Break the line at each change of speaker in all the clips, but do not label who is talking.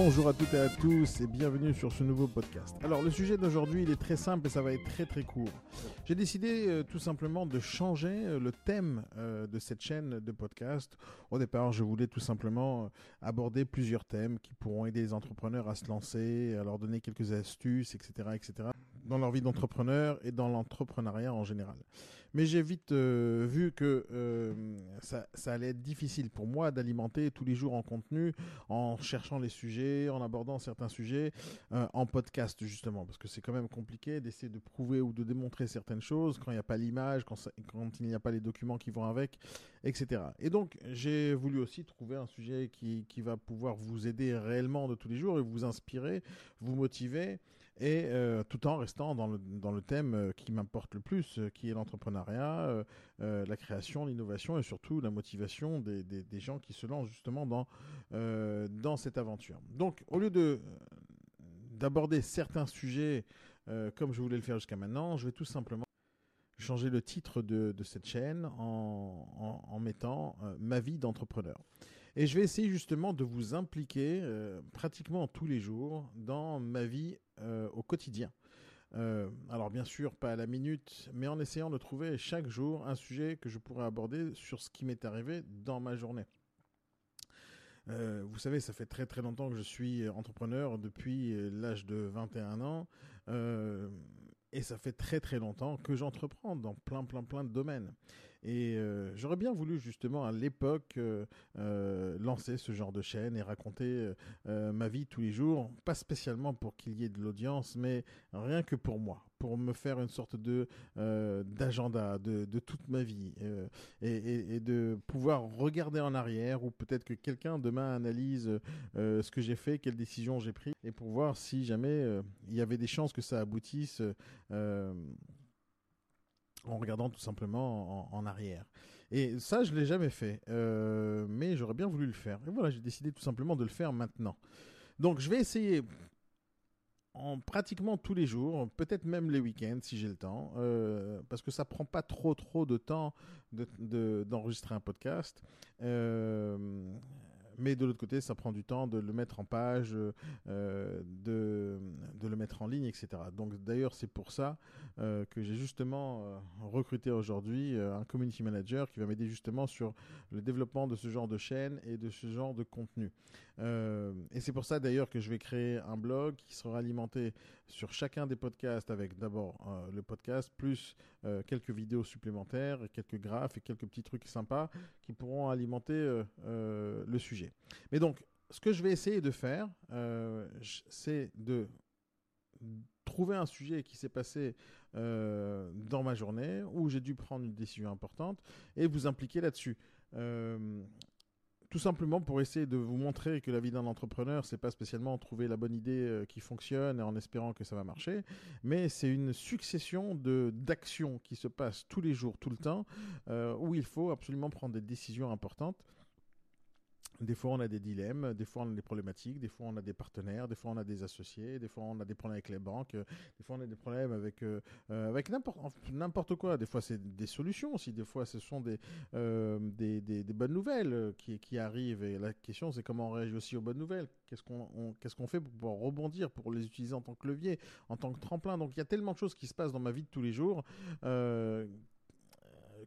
Bonjour à toutes et à tous et bienvenue sur ce nouveau podcast. Alors le sujet d'aujourd'hui il est très simple et ça va être très très court. J'ai décidé euh, tout simplement de changer euh, le thème euh, de cette chaîne de podcast. Au départ je voulais tout simplement aborder plusieurs thèmes qui pourront aider les entrepreneurs à se lancer, à leur donner quelques astuces, etc. etc. dans leur vie d'entrepreneur et dans l'entrepreneuriat en général. Mais j'ai vite euh, vu que euh, ça, allait être difficile pour moi d'alimenter tous les jours en contenu, en cherchant les sujets, en abordant certains sujets, euh, en podcast justement, parce que c'est quand même compliqué d'essayer de prouver ou de démontrer certaines choses quand il n'y a pas l'image, quand, il n'y a pas les documents qui vont avec, etc. Et donc j'ai voulu aussi trouver un sujet qui va pouvoir vous aider réellement de tous les jours et vous inspirer, vous motiver et euh, tout en restant dans le, dans le thème euh, qui m'importe le plus, euh, qui est l'entrepreneuriat, la création, l'innovation et surtout la motivation des, des- gens qui se lancent justement dans, dans cette aventure. Donc au lieu de d'aborder certains sujets comme je voulais le faire jusqu'à maintenant, je vais tout simplement changer le titre de, de cette chaîne en, en- mettant ma vie d'entrepreneur. Et je vais essayer justement de vous impliquer euh, pratiquement tous les jours dans ma vie euh, au quotidien. Euh, alors bien sûr pas à la minute, mais en essayant de trouver chaque jour un sujet que je pourrais aborder sur ce qui m'est arrivé dans ma journée. Vous savez, ça fait très très longtemps que je suis entrepreneur depuis l'âge de 21 ans. Et ça fait très très longtemps que j'entreprends dans plein plein plein de domaines. Et euh, j'aurais bien voulu justement à l'époque euh, euh, lancer ce genre de chaîne et raconter ma vie tous les jours, pas spécialement pour qu'il y ait de l'audience, mais rien que pour moi, pour me faire une sorte de d'agenda de, toute ma vie et, de pouvoir regarder en arrière ou peut-être que quelqu'un demain analyse ce que j'ai fait, quelles décisions j'ai prises et pour voir si jamais il y avait des chances que ça aboutisse. En regardant tout simplement en, arrière. Et ça, je l'ai jamais fait, euh, mais j'aurais bien voulu le faire. Et voilà, j'ai décidé tout simplement de le faire maintenant. Donc, je vais essayer en pratiquement tous les jours, peut-être même les week-ends si j'ai le temps, euh, parce que ça prend pas trop trop de temps de- de- d'enregistrer un podcast. Euh, mais de l'autre côté, ça prend du temps de le mettre en page, euh, de, le mettre en ligne, etc. Donc d'ailleurs, c'est pour ça euh, que j'ai justement euh, recruté aujourd'hui un community manager qui va m'aider justement sur le développement de ce genre de chaîne et de ce genre de contenu. Et c'est pour ça d'ailleurs que je vais créer un blog qui sera alimenté sur chacun des podcasts avec d'abord le podcast plus quelques vidéos supplémentaires, quelques graphes et quelques petits trucs sympas qui pourront alimenter le sujet. Mais donc, ce que je vais essayer de faire, euh, c'est de trouver un sujet qui s'est passé euh, dans ma journée où j'ai dû prendre une décision importante et vous impliquer là-dessus. Euh, tout simplement pour essayer de vous montrer que la vie d'un entrepreneur, c'est pas spécialement trouver la bonne idée qui fonctionne en espérant que ça va marcher, mais c'est une succession de d'actions qui se passent tous les jours, tout le temps, où il faut absolument prendre des décisions importantes. Des fois, on a des dilemmes, des fois, on a des problématiques, des fois, on a des partenaires, des fois, on a des associés, des fois, on a des problèmes avec les banques, euh, des fois, on a des problèmes avec, euh, euh, avec n'importe quoi. Des fois, c'est des solutions aussi, des fois, ce sont des, des, bonnes nouvelles qui, qui arrivent. Et la question, c'est comment on réagit aussi aux bonnes nouvelles. Qu'est-ce qu'on on- qu'est-ce qu'on fait pour pouvoir rebondir, pour les utiliser en tant que levier, en tant que tremplin? Donc, il y a tellement de choses qui se passent dans ma vie de tous les jours.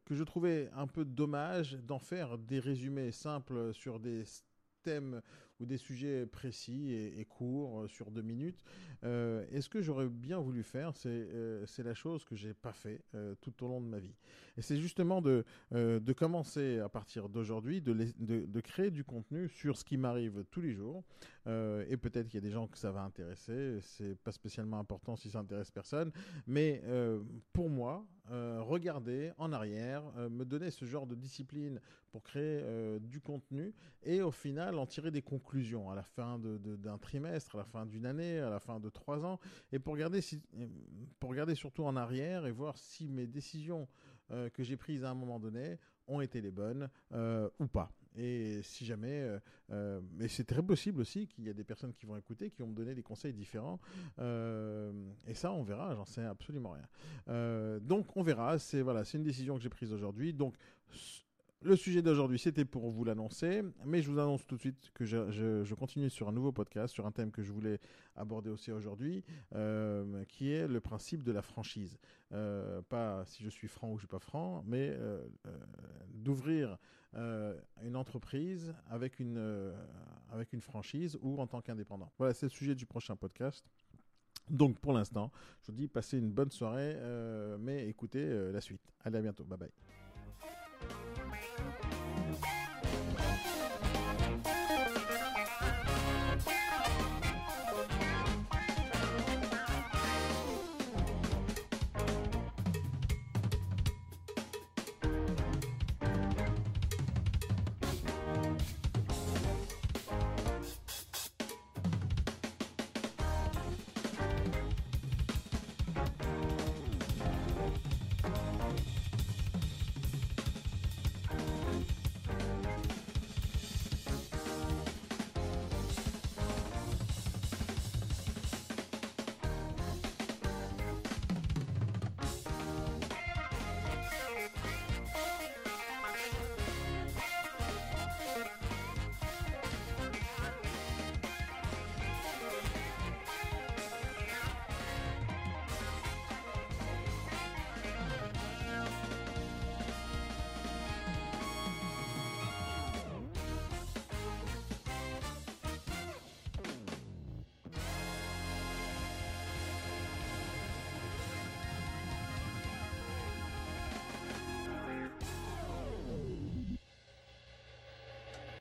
Que je trouvais un peu dommage d'en faire des résumés simples sur des thèmes ou des sujets précis et, courts euh, sur deux minutes. Euh, et ce que j'aurais bien voulu faire, c'est euh, la chose que j'ai pas fait euh, tout au long de ma vie. Et c'est justement de, commencer à partir d'aujourd'hui, de, de, créer du contenu sur ce qui m'arrive tous les jours. Et peut-être qu'il y a des gens que ça va intéresser. C'est pas spécialement important si ça intéresse personne. Mais pour moi, regarder en arrière, me donner ce genre de discipline pour créer du contenu et au final en tirer des conclusions à la fin d'un trimestre, à la fin d'une année, à la fin de trois ans, et pour regarder, regarder surtout en arrière et voir si mes décisions euh, que j'ai prises à un moment donné ont été les bonnes euh, ou pas. Et si jamais, euh, euh, mais c'est très possible aussi qu'il y a des personnes qui vont écouter, qui vont me donner des conseils différents. Euh, et ça, on verra. J'en sais absolument rien. Euh, donc, on verra. C'est voilà, c'est une décision que j'ai prise aujourd'hui. Donc, le sujet d'aujourd'hui, c'était pour vous l'annoncer, mais je vous annonce tout de suite que je, continue sur un nouveau podcast, sur un thème que je voulais aborder aussi aujourd'hui, euh, qui est le principe de la franchise. Euh, pas si je suis franc ou je suis pas franc, mais euh, d'ouvrir une entreprise avec une, avec une franchise ou en tant qu'indépendant. Voilà, c'est le sujet du prochain podcast. Donc pour l'instant, je vous dis passez une bonne soirée, mais écoutez la suite. Allez à bientôt, bye bye.